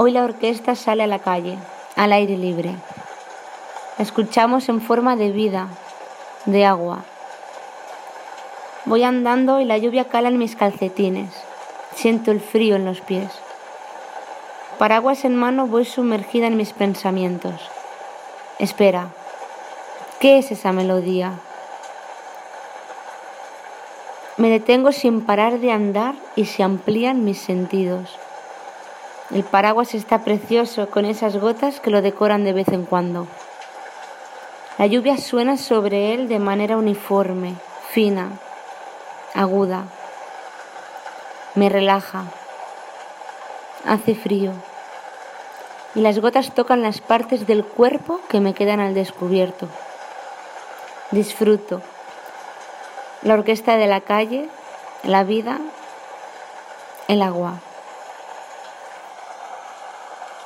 Hoy la orquesta sale a la calle, al aire libre. Escuchamos en forma de vida, de agua. Voy andando y la lluvia cala en mis calcetines. Siento el frío en los pies. Paraguas en mano voy sumergida en mis pensamientos. Espera, ¿qué es esa melodía? Me detengo sin parar de andar y se amplían mis sentidos. El paraguas está precioso con esas gotas que lo decoran de vez en cuando. La lluvia suena sobre él de manera uniforme, fina, aguda. Me relaja. Hace frío. Y las gotas tocan las partes del cuerpo que me quedan al descubierto. Disfruto. La orquesta de la calle, la vida, el agua.